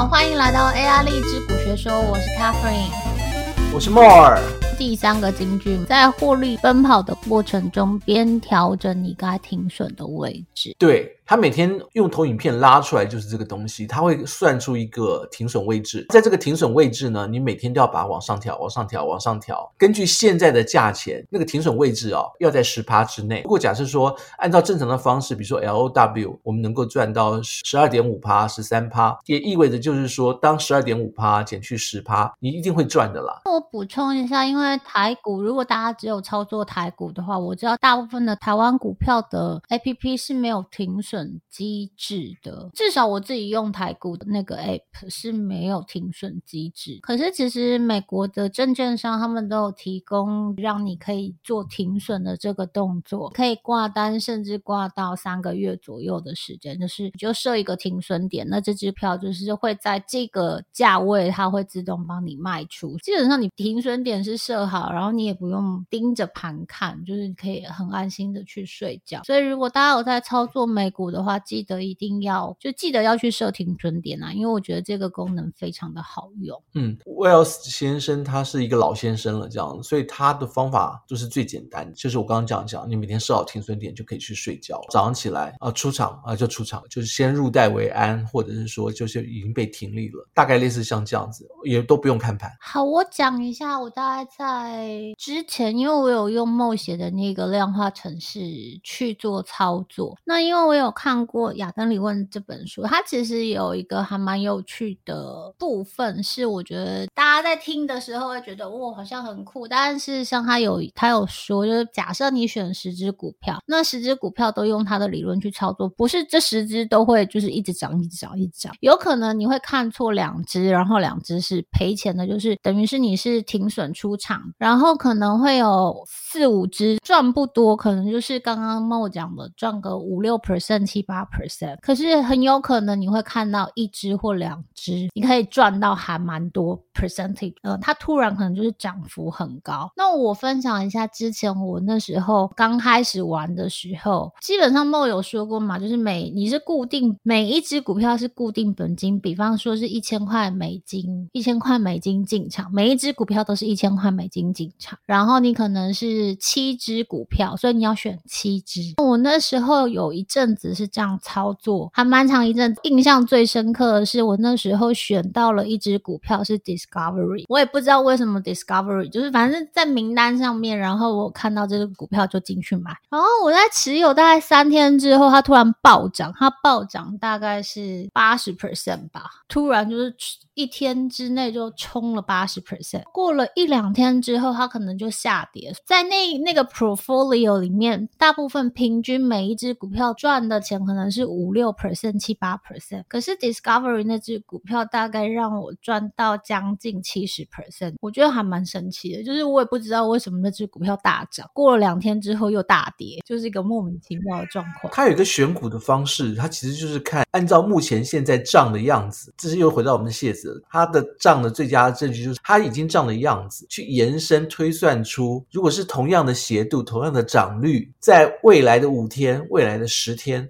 好，欢迎来到 AI 励志股学说，我是 Catherine，我是 More。第三个金句，在获利奔跑的过程中，边调整你该停损的位置。对。他每天用投影片拉出来就是这个东西，他会算出一个停损位置，在这个停损位置呢，你每天都要把它往上调，往上调，往上调。根据现在的价钱，那个停损位置哦，要在十趴之内。如果假设说按照正常的方式，比如说 LOW，我们能够赚到十二点五趴、十三趴，也意味着就是说，当十二点五趴减去十趴，你一定会赚的啦。那我补充一下，因为台股，如果大家只有操作台股的话，我知道大部分的台湾股票的 APP 是没有停损。机制的，至少我自己用台股的那个 app 是没有停损机制。可是其实美国的证券商他们都有提供让你可以做停损的这个动作，可以挂单，甚至挂到三个月左右的时间，就是你就设一个停损点，那这支票就是会在这个价位，它会自动帮你卖出。基本上你停损点是设好，然后你也不用盯着盘看，就是你可以很安心的去睡觉。所以如果大家有在操作美股的话，记得一定要就记得要去设停损点啊，因为我觉得这个功能非常的好用。嗯，Wells 先生他是一个老先生了，这样，所以他的方法就是最简单，就是我刚刚讲讲，你每天设好停损点就可以去睡觉，早上起来啊出场啊就出场，就是先入袋为安，或者是说就是已经被停利了，大概类似像这样子，也都不用看盘。好，我讲一下，我大概在之前，因为我有用 Mo 写的那个量化程式去做操作，那因为我有看。过《亚当·理问》这本书，它其实有一个还蛮有趣的部分，是我觉得大家在听的时候会觉得哇，好像很酷。但是像他有他有说，就是假设你选十只股票，那十只股票都用他的理论去操作，不是这十只都会就是一直涨、一直涨、一直涨。有可能你会看错两只，然后两只是赔钱的，就是等于是你是停损出场，然后可能会有四五只赚不多，可能就是刚刚 Mo 讲的赚个五六 percent、七八。percent，可是很有可能你会看到一只或两只，你可以赚到还蛮多 percentage，呃，它突然可能就是涨幅很高。那我分享一下之前我那时候刚开始玩的时候，基本上梦有说过嘛，就是每你是固定每一只股票是固定本金，比方说是一千块美金，一千块美金进场，每一只股票都是一千块美金进场，然后你可能是七只股票，所以你要选七只。我那时候有一阵子是这样。操作还蛮长一阵，印象最深刻的是我那时候选到了一只股票是 Discovery，我也不知道为什么 Discovery，就是反正在名单上面，然后我看到这个股票就进去买，然后我在持有大概三天之后，它突然暴涨，它暴涨大概是八十 percent 吧，突然就是一天之内就冲了八十 percent，过了一两天之后，它可能就下跌，在那那个 portfolio 里面，大部分平均每一只股票赚的钱可能。是五六 percent、七八 percent，可是 Discovery 那只股票大概让我赚到将近七十 percent，我觉得还蛮神奇的。就是我也不知道为什么那只股票大涨，过了两天之后又大跌，就是一个莫名其妙的状况。它有一个选股的方式，它其实就是看按照目前现在涨的样子，这是又回到我们的谢子，它的涨的最佳证据就是它已经涨的样子，去延伸推算出，如果是同样的斜度、同样的涨率，在未来的五天、未来的十天，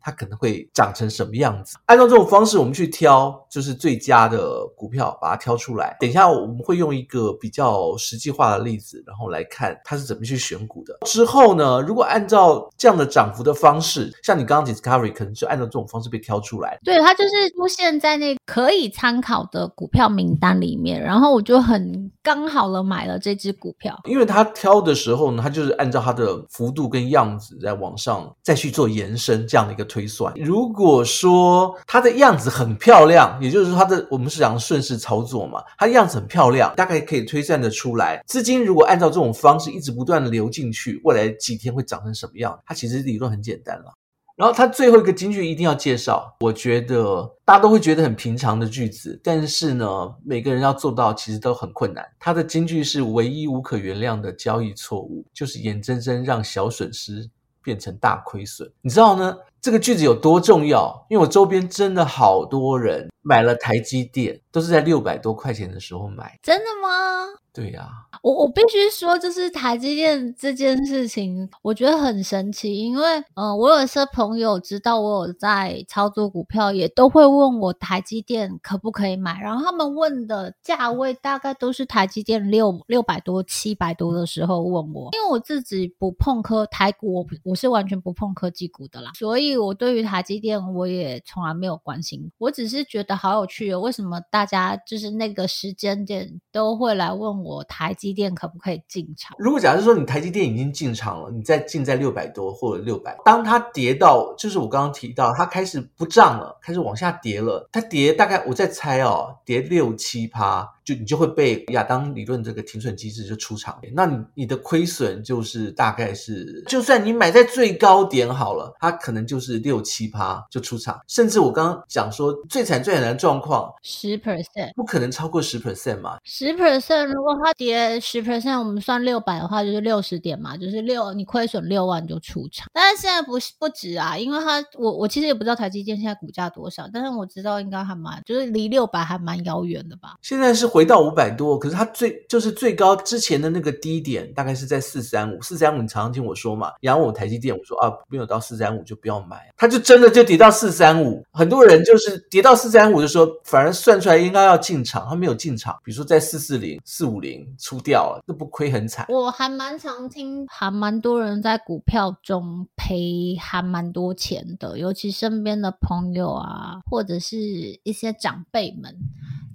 它可能。会长成什么样子？按照这种方式，我们去挑就是最佳的股票，把它挑出来。等一下我们会用一个比较实际化的例子，然后来看它是怎么去选股的。之后呢，如果按照这样的涨幅的方式，像你刚刚 Discovery 可能就按照这种方式被挑出来。对，它就是出现在那可以参考的股票名单里面，然后我就很刚好了买了这只股票。因为它挑的时候呢，它就是按照它的幅度跟样子在往上再去做延伸这样的一个推算。如果说它的样子很漂亮，也就是说它的我们是讲顺势操作嘛，它的样子很漂亮，大概可以推算得出来，资金如果按照这种方式一直不断的流进去，未来几天会长成什么样？它其实理论很简单了。然后它最后一个金句一定要介绍，我觉得大家都会觉得很平常的句子，但是呢，每个人要做到其实都很困难。它的金句是唯一无可原谅的交易错误，就是眼睁睁让小损失变成大亏损。你知道呢？这个句子有多重要？因为我周边真的好多人买了台积电，都是在六百多块钱的时候买。真的吗？对呀、啊。我我必须说，就是台积电这件事情，我觉得很神奇，因为呃，我有些朋友知道我有在操作股票，也都会问我台积电可不可以买，然后他们问的价位大概都是台积电六六百多、七百多的时候问我，因为我自己不碰科台股，我我是完全不碰科技股的啦，所以我对于台积电我也从来没有关心，我只是觉得好有趣哦，为什么大家就是那个时间点都会来问我台积电可不可以进场？如果假设说你台积电已经进场了，你再进在六百多或者六百，当它跌到，就是我刚刚提到，它开始不涨了，开始往下跌了，它跌大概我在猜哦，跌六七趴。就你就会被亚当理论这个停损机制就出场，那你你的亏损就是大概是，就算你买在最高点好了，它可能就是六七趴就出场，甚至我刚刚讲说最惨最惨的状况，十 percent 不可能超过十 percent 嘛，十 percent 如果它跌十 percent，我们算六百的话就是六十点嘛，就是六你亏损六万就出场，但是现在不是不止啊，因为它我我其实也不知道台积电现在股价多少，但是我知道应该还蛮就是离六百还蛮遥远的吧，现在是回。回到五百多，可是它最就是最高之前的那个低点大概是在四三五，四三五你常常听我说嘛，然后我台积电我说啊没有到四三五就不要买，它就真的就跌到四三五，很多人就是跌到四三五的时候，反而算出来应该要进场，他没有进场，比如说在四四零、四五零出掉了，这不亏很惨。我还蛮常听，还蛮多人在股票中赔还蛮多钱的，尤其身边的朋友啊，或者是一些长辈们。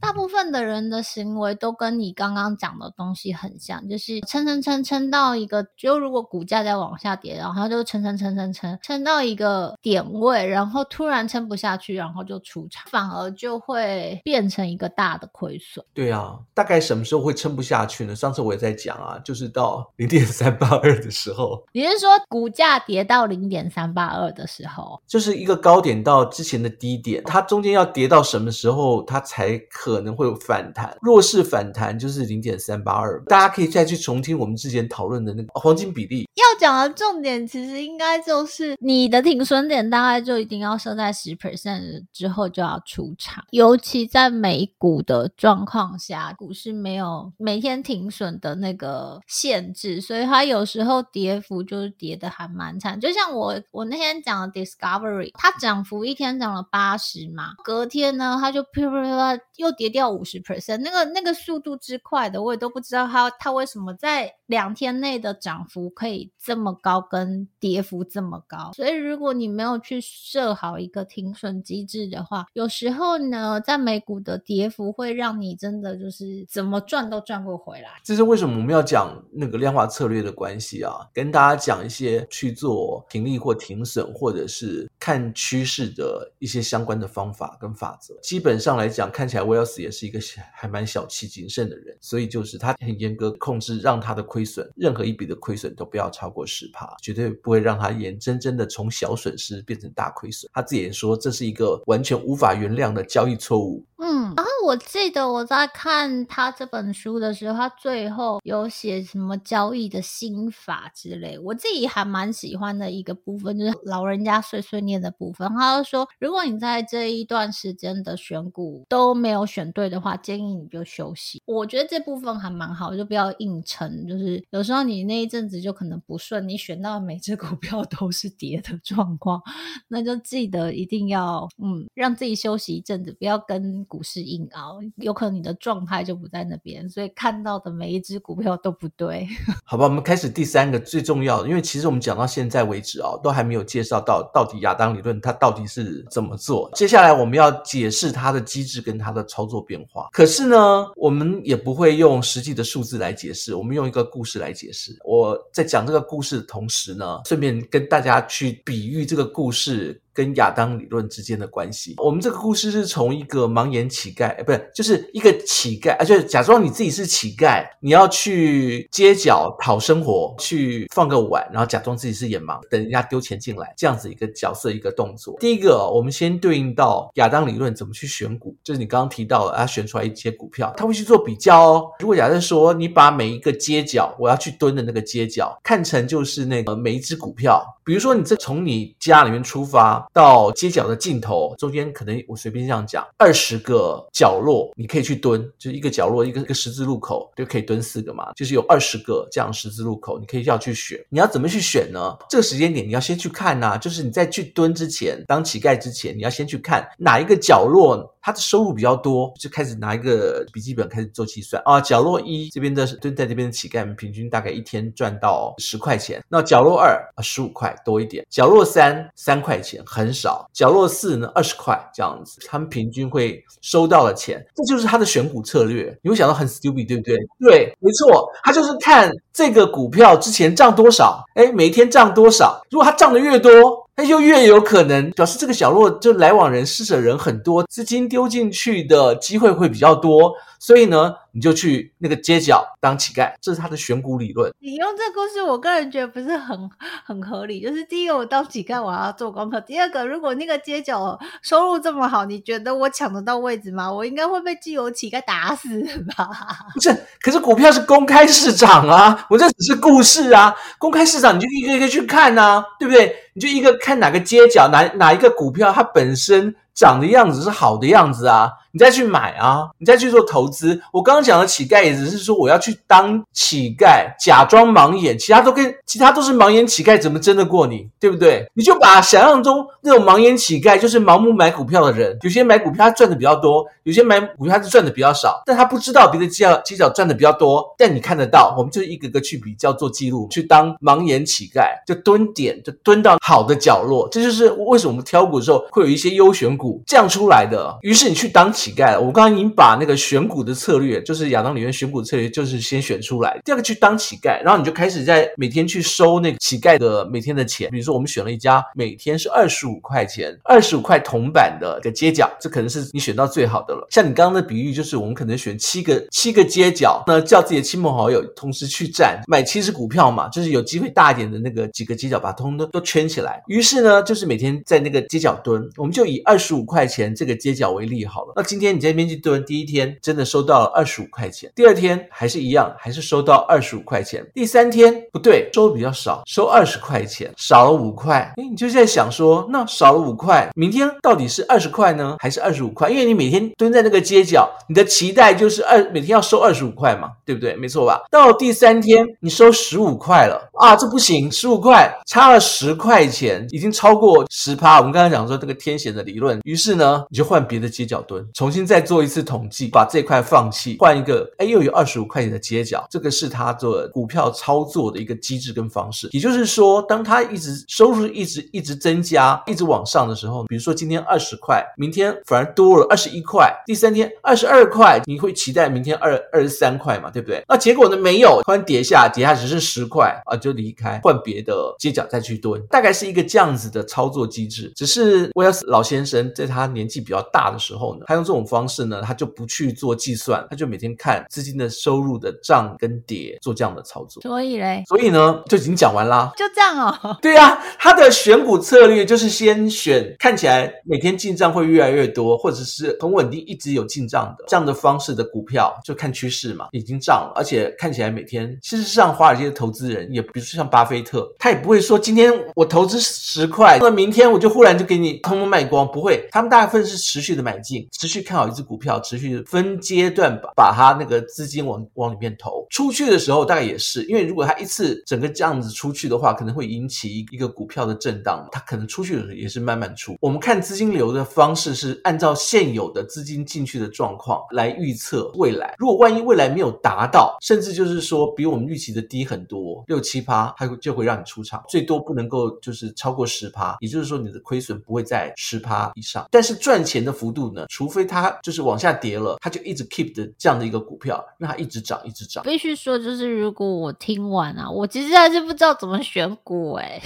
大部分的人的行为都跟你刚刚讲的东西很像，就是撑撑撑撑到一个，就如果股价在往下跌，然后就撑撑撑撑撑撑到一个点位，然后突然撑不下去，然后就出场，反而就会变成一个大的亏损。对啊，大概什么时候会撑不下去呢？上次我也在讲啊，就是到零点三八二的时候。你是说股价跌到零点三八二的时候，就是一个高点到之前的低点，它中间要跌到什么时候，它才可。可能会有反弹，弱势反弹就是零点三八二，大家可以再去重听我们之前讨论的那个黄金比例。要讲的重点其实应该就是你的停损点大概就一定要设在十 percent 之后就要出场，尤其在美股的状况下，股市没有每天停损的那个限制，所以它有时候跌幅就是跌的还蛮惨。就像我我那天讲的 Discovery，它涨幅一天涨了八十嘛，隔天呢它就啪啪啪又跌。掉五十 percent，那个那个速度之快的，我也都不知道它它为什么在两天内的涨幅可以这么高，跟跌幅这么高。所以如果你没有去设好一个停损机制的话，有时候呢，在美股的跌幅会让你真的就是怎么赚都赚不回来。这是为什么我们要讲那个量化策略的关系啊？跟大家讲一些去做停利或停损，或者是看趋势的一些相关的方法跟法则。基本上来讲，看起来 Wells。也是一个还蛮小气谨慎的人，所以就是他很严格控制，让他的亏损任何一笔的亏损都不要超过十趴，绝对不会让他眼睁睁的从小损失变成大亏损。他自己也说这是一个完全无法原谅的交易错误。嗯，然后我记得我在看他这本书的时候，他最后有写什么交易的心法之类，我自己还蛮喜欢的一个部分，就是老人家碎碎念的部分。他就说，如果你在这一段时间的选股都没有选对的话，建议你就休息。我觉得这部分还蛮好，就不要硬撑。就是有时候你那一阵子就可能不顺，你选到每只股票都是跌的状况，那就记得一定要嗯，让自己休息一阵子，不要跟。股市硬熬，有可能你的状态就不在那边，所以看到的每一只股票都不对。好吧，我们开始第三个最重要的，因为其实我们讲到现在为止啊，都还没有介绍到到底亚当理论它到底是怎么做。接下来我们要解释它的机制跟它的操作变化。可是呢，我们也不会用实际的数字来解释，我们用一个故事来解释。我在讲这个故事的同时呢，顺便跟大家去比喻这个故事。跟亚当理论之间的关系，我们这个故事是从一个盲眼乞丐，哎，不是，就是一个乞丐，啊，就是假装你自己是乞丐，你要去街角讨生活，去放个碗，然后假装自己是眼盲，等人家丢钱进来，这样子一个角色一个动作。第一个，我们先对应到亚当理论怎么去选股，就是你刚刚提到了，他选出来一些股票，他会去做比较哦。如果假设说你把每一个街角，我要去蹲的那个街角，看成就是那个每一只股票，比如说你这从你家里面出发。到街角的尽头，中间可能我随便这样讲，二十个角落你可以去蹲，就是一个角落一个一个十字路口就可以蹲四个嘛，就是有二十个这样十字路口，你可以要去选，你要怎么去选呢？这个时间点你要先去看呐、就是你在去蹲之前，当乞丐之前，你要先去看哪一个角落。他的收入比较多，就开始拿一个笔记本开始做计算啊。角落一这边的蹲在这边的乞丐们，平均大概一天赚到十块钱。那角落二啊，十五块多一点。角落三三块钱，很少。角落四呢，二十块这样子，他们平均会收到的钱，这就是他的选股策略。你会想到很 stupid，对不对？对，没错，他就是看这个股票之前涨多少，哎，每天涨多少。如果它涨的越多。那就越有可能表示这个角落就来往人、施舍人很多，资金丢进去的机会会比较多，所以呢，你就去那个街角当乞丐，这是他的选股理论。你用这个故事，我个人觉得不是很 很合理。就是第一个，我当乞丐我还要做功课；第二个，如果那个街角收入这么好，你觉得我抢得到位置吗？我应该会被既有乞丐打死吧？不是，可是股票是公开市场啊，我这只是故事啊，公开市场你就一个一个去看啊，对不对？你就一个看哪个街角，哪哪一个股票，它本身长的样子是好的样子啊。你再去买啊，你再去做投资。我刚刚讲的乞丐也只是说我要去当乞丐，假装盲眼，其他都跟其他都是盲眼乞丐，怎么争得过你？对不对？你就把想象中那种盲眼乞丐，就是盲目买股票的人。有些买股票他赚的比较多，有些买股票他赚的比较少，但他不知道别的街角街角赚的比较多。但你看得到，我们就一个个去比较做记录，去当盲眼乞丐，就蹲点，就蹲到好的角落。这就是为什么我们挑股的时候会有一些优选股这样出来的。于是你去当乞丐，我刚刚已经把那个选股的策略，就是亚当里面选股的策略，就是先选出来。第二个去当乞丐，然后你就开始在每天去收那个乞丐的每天的钱。比如说，我们选了一家每天是二十五块钱，二十五块铜板的个街角，这可能是你选到最好的了。像你刚刚的比喻，就是我们可能选七个七个街角，那叫自己的亲朋好友同时去站买七只股票嘛，就是有机会大一点的那个几个街角，把通通都都圈起来。于是呢，就是每天在那个街角蹲，我们就以二十五块钱这个街角为例好了。那今天你在。边去蹲，第一天真的收到了二十五块钱，第二天还是一样，还是收到二十五块钱，第三天不对，收的比较少，收二十块钱，少了五块。哎，你就在想说，那少了五块，明天到底是二十块呢，还是二十五块？因为你每天蹲在那个街角，你的期待就是二每天要收二十五块嘛，对不对？没错吧？到第三天你收十五块了啊，这不行，十五块差了十块钱，已经超过十趴。我们刚才讲说这个天险的理论，于是呢，你就换别的街角蹲，重新再。做一次统计，把这块放弃，换一个，哎，又有二十五块钱的街角，这个是他做股票操作的一个机制跟方式。也就是说，当他一直收入一直一直增加，一直往上的时候，比如说今天二十块，明天反而多了二十一块，第三天二十二块，你会期待明天二二十三块嘛，对不对？那结果呢？没有，突然跌下，跌下只是十块啊，就离开，换别的街角再去蹲，大概是一个这样子的操作机制。只是威尔斯老先生在他年纪比较大的时候呢，他用这种方式。呢，他就不去做计算，他就每天看资金的收入的涨跟跌，做这样的操作。所以嘞，所以呢，就已经讲完啦。就这样哦。对呀、啊，他的选股策略就是先选看起来每天进账会越来越多，或者是很稳定一直有进账的这样的方式的股票，就看趋势嘛，已经涨了，而且看起来每天，事实上华尔街的投资人也，比如说像巴菲特，他也不会说今天我投资十块，那明天我就忽然就给你通通卖光，不会，他们大部分是持续的买进，持续看好一只。股票持续分阶段把把它那个资金往往里面投，出去的时候大概也是，因为如果它一次整个这样子出去的话，可能会引起一个股票的震荡，它可能出去的时候也是慢慢出。我们看资金流的方式是按照现有的资金进去的状况来预测未来。如果万一未来没有达到，甚至就是说比我们预期的低很多，六七趴，它就会让你出场，最多不能够就是超过十趴，也就是说你的亏损不会在十趴上。但是赚钱的幅度呢，除非它就是。往下跌了，它就一直 keep 的这样的一个股票，让它一直涨，一直涨。必须说，就是如果我听完啊，我其实还是不知道怎么选股哎。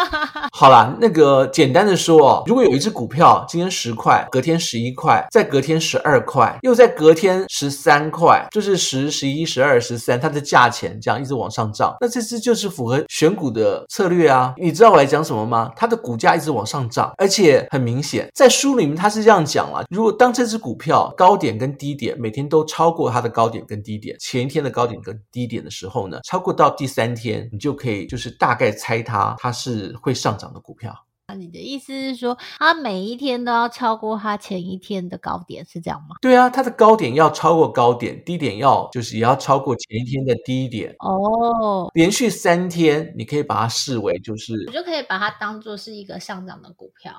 好啦，那个简单的说哦，如果有一只股票今天十块，隔天十一块，再隔天十二块，又在隔天十三块，就是十、十一、十二、十三，它的价钱这样一直往上涨，那这只就是符合选股的策略啊。你知道我来讲什么吗？它的股价一直往上涨，而且很明显，在书里面他是这样讲啊，如果当这只股票高点跟低点每天都超过它的高点跟低点，前一天的高点跟低点的时候呢，超过到第三天，你就可以就是大概猜它它是会上涨的股票。那你的意思是说，它每一天都要超过它前一天的高点，是这样吗？对啊，它的高点要超过高点，低点要就是也要超过前一天的低点。哦，连续三天，你可以把它视为就是，我就可以把它当做是一个上涨的股票。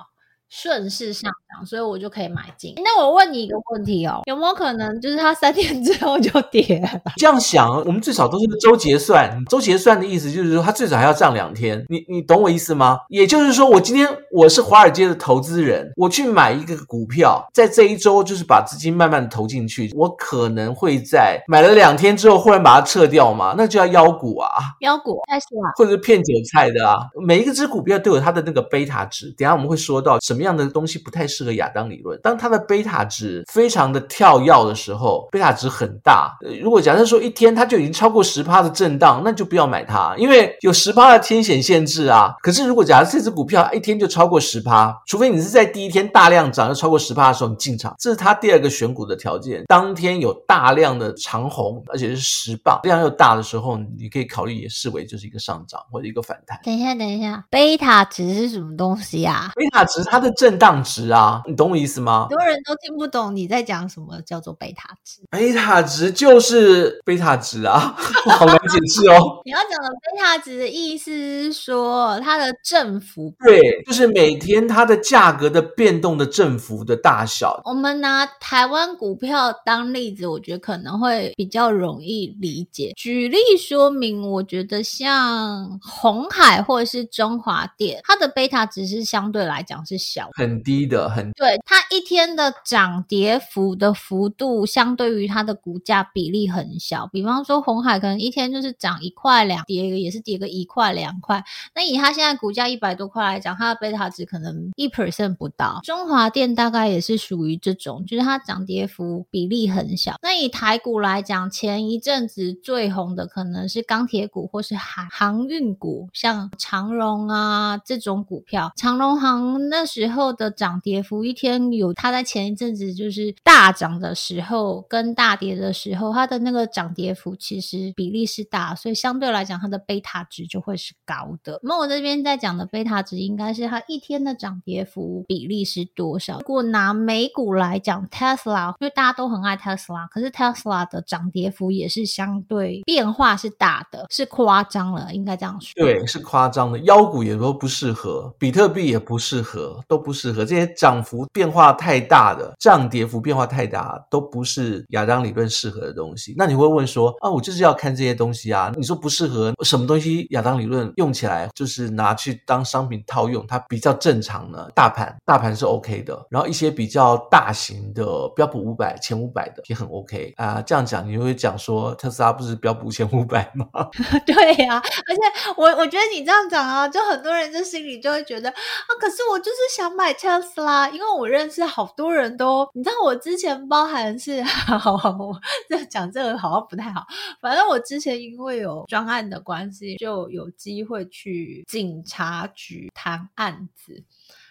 顺势上涨，所以我就可以买进。那我问你一个问题哦，有没有可能就是它三天之后就跌了？这样想，我们最少都是周结算。周结算的意思就是说，它最少还要涨两天。你你懂我意思吗？也就是说，我今天我是华尔街的投资人，我去买一个股票，在这一周就是把资金慢慢的投进去，我可能会在买了两天之后忽然把它撤掉嘛？那就叫妖股啊，妖股开始了，或者是骗韭菜的啊。每一个只股票都有它的那个贝塔值，等一下我们会说到什么。什么样的东西不太适合亚当理论？当它的贝塔值非常的跳跃的时候，贝塔值很大。如果假设说一天它就已经超过十趴的震荡，那就不要买它，因为有十趴的天险限制啊。可是如果假设这只股票一天就超过十趴，除非你是在第一天大量涨，要超过十趴的时候你进场，这是它第二个选股的条件。当天有大量的长红，而且是十磅量又大的时候，你可以考虑也视为就是一个上涨或者一个反弹。等一下，等一下，贝塔值是什么东西啊？贝塔值它的震荡值啊，你懂我意思吗？很多人都听不懂你在讲什么叫做贝塔值。贝塔值就是贝塔值啊，好难解释哦。你要讲的贝塔值的意思是说它的振幅，对，就是每天它的价格的变动的振幅的大小。我们拿台湾股票当例子，我觉得可能会比较容易理解。举例说明，我觉得像红海或者是中华电，它的贝塔值是相对来讲是小。很低的，很对，它一天的涨跌幅的幅度，相对于它的股价比例很小。比方说，红海可能一天就是涨一块两，跌一个也是跌个一块两块。那以它现在股价一百多块来讲，它的贝塔值可能一 percent 不到。中华电大概也是属于这种，就是它涨跌幅比例很小。那以台股来讲，前一阵子最红的可能是钢铁股或是航航运股，像长荣啊这种股票，长荣航那时。时候的涨跌幅，一天有它在前一阵子就是大涨的时候跟大跌的时候，它的那个涨跌幅其实比例是大，所以相对来讲它的贝塔值就会是高的。那我这边在讲的贝塔值应该是它一天的涨跌幅比例是多少？如果拿美股来讲，Tesla，因为大家都很爱 Tesla，可是 Tesla 的涨跌幅也是相对变化是大的，是夸张了，应该这样说。对，是夸张的。妖股也都不适合，比特币也不适合，都。不适合这些涨幅变化太大的，涨跌幅变化太大，都不是亚当理论适合的东西。那你会问说啊，我就是要看这些东西啊？你说不适合什么东西？亚当理论用起来就是拿去当商品套用，它比较正常呢。大盘大盘是 OK 的，然后一些比较大型的标普五百前五百的也很 OK 啊。这样讲你会讲说特斯拉不是标普前五百吗？对呀、而且我我觉得你这样讲啊，就很多人就心里就会觉得啊，可是我就是想。买特斯拉，因为我认识好多人都，你知道我之前包含是，好 好好，我这讲这个好像不太好。反正我之前因为有专案的关系，就有机会去警察局谈案子。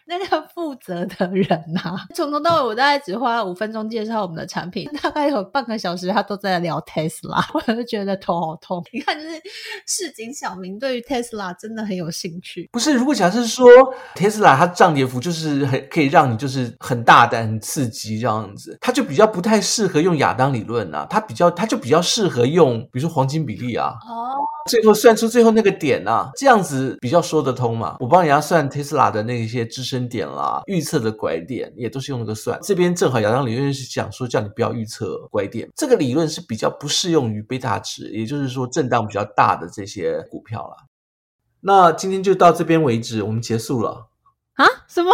那个负责的人呐、啊，从头到尾我大概只花了五分钟介绍我们的产品，大概有半个小时他都在聊 Tesla，，我就觉得头好痛。你看，就是市井小民对于 Tesla 真的很有兴趣。不是，如果假设说 Tesla 它涨跌幅就是很可以让你就是很大胆、很刺激这样子，它就比较不太适合用亚当理论啊，它比较它就比较适合用比如说黄金比例啊。哦。最后算出最后那个点啊，这样子比较说得通嘛。我帮人家算 Tesla 的那些支撑点啦，预测的拐点也都是用那个算。这边正好亚当理论是讲说叫你不要预测拐点，这个理论是比较不适用于贝塔值，也就是说震荡比较大的这些股票啦。那今天就到这边为止，我们结束了。啊？什么？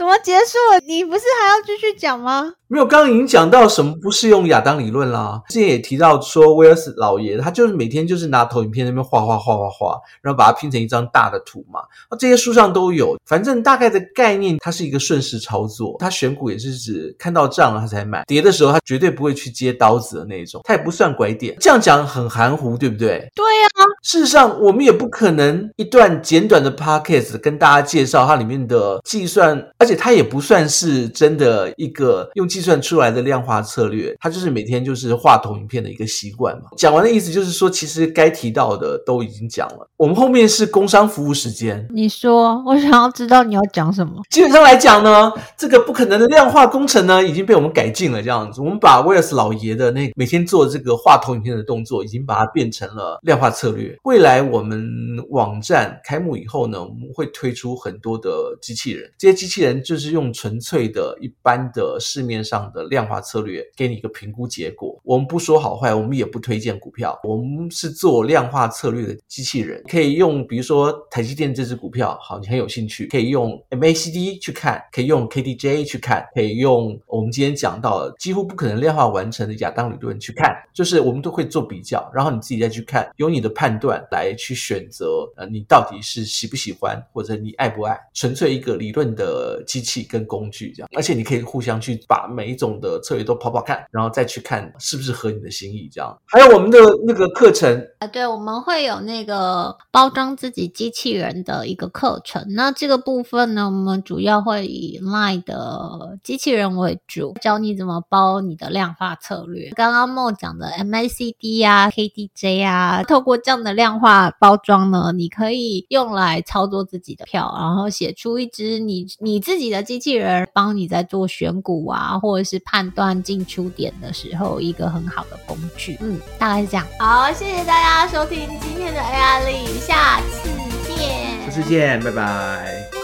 什么结束了？你不是还要继续讲吗？没有，刚刚已经讲到什么不适用亚当理论啦。之前也提到说，威尔斯老爷他就是每天就是拿投影片那边画画画画画，然后把它拼成一张大的图嘛。那这些书上都有，反正大概的概念，它是一个顺势操作。他选股也是指看到涨了他才买，跌的时候他绝对不会去接刀子的那种，他也不算拐点。这样讲很含糊，对不对？对呀、啊。事实上，我们也不可能一段简短的 podcast 跟大家介绍它里面的计算，而且。且它也不算是真的一个用计算出来的量化策略，它就是每天就是画投影片的一个习惯嘛。讲完的意思就是说，其实该提到的都已经讲了。我们后面是工商服务时间，你说，我想要知道你要讲什么。基本上来讲呢，这个不可能的量化工程呢，已经被我们改进了。这样子，我们把威尔斯老爷的那每天做这个画投影片的动作，已经把它变成了量化策略。未来我们网站开幕以后呢，我们会推出很多的机器人，这些机器人就是用纯粹的一般的市面上的量化策略给你一个评估结果。我们不说好坏，我们也不推荐股票，我们是做量化策略的机器人，可以用比如说台积电这支股票，好，你很有兴趣，可以用 MACD 去看，可以用 KDJ 去看，可以用我们今天讲到的几乎不可能量化完成的亚当理论去看，就是我们都会做比较，然后你自己再去看，由你的判断来去选择，呃，你到底是喜不喜欢或者你爱不爱，纯粹一个理论的机器跟工具这样，而且你可以互相去把每一种的策略都跑跑看，然后再去看是不是合你的心意这样。还有我们的那个课程啊，对，我们会有那个包装自己机器人的一个课程，那这个部分呢，我们主要会以 Line 的机器人为主，教你怎么包你的量化策略。刚刚莫讲的 MACD 啊、KDJ 啊，透过这样的量化包装呢，你可以用来操作自己的票，然后写出一支你你自己的机器人，帮你在做选股啊，或者是判断进出点的时候，一个很好的工具。嗯，大概是这样。好，谢谢大家收听今天的 AI 力，下次见。下次见，拜拜。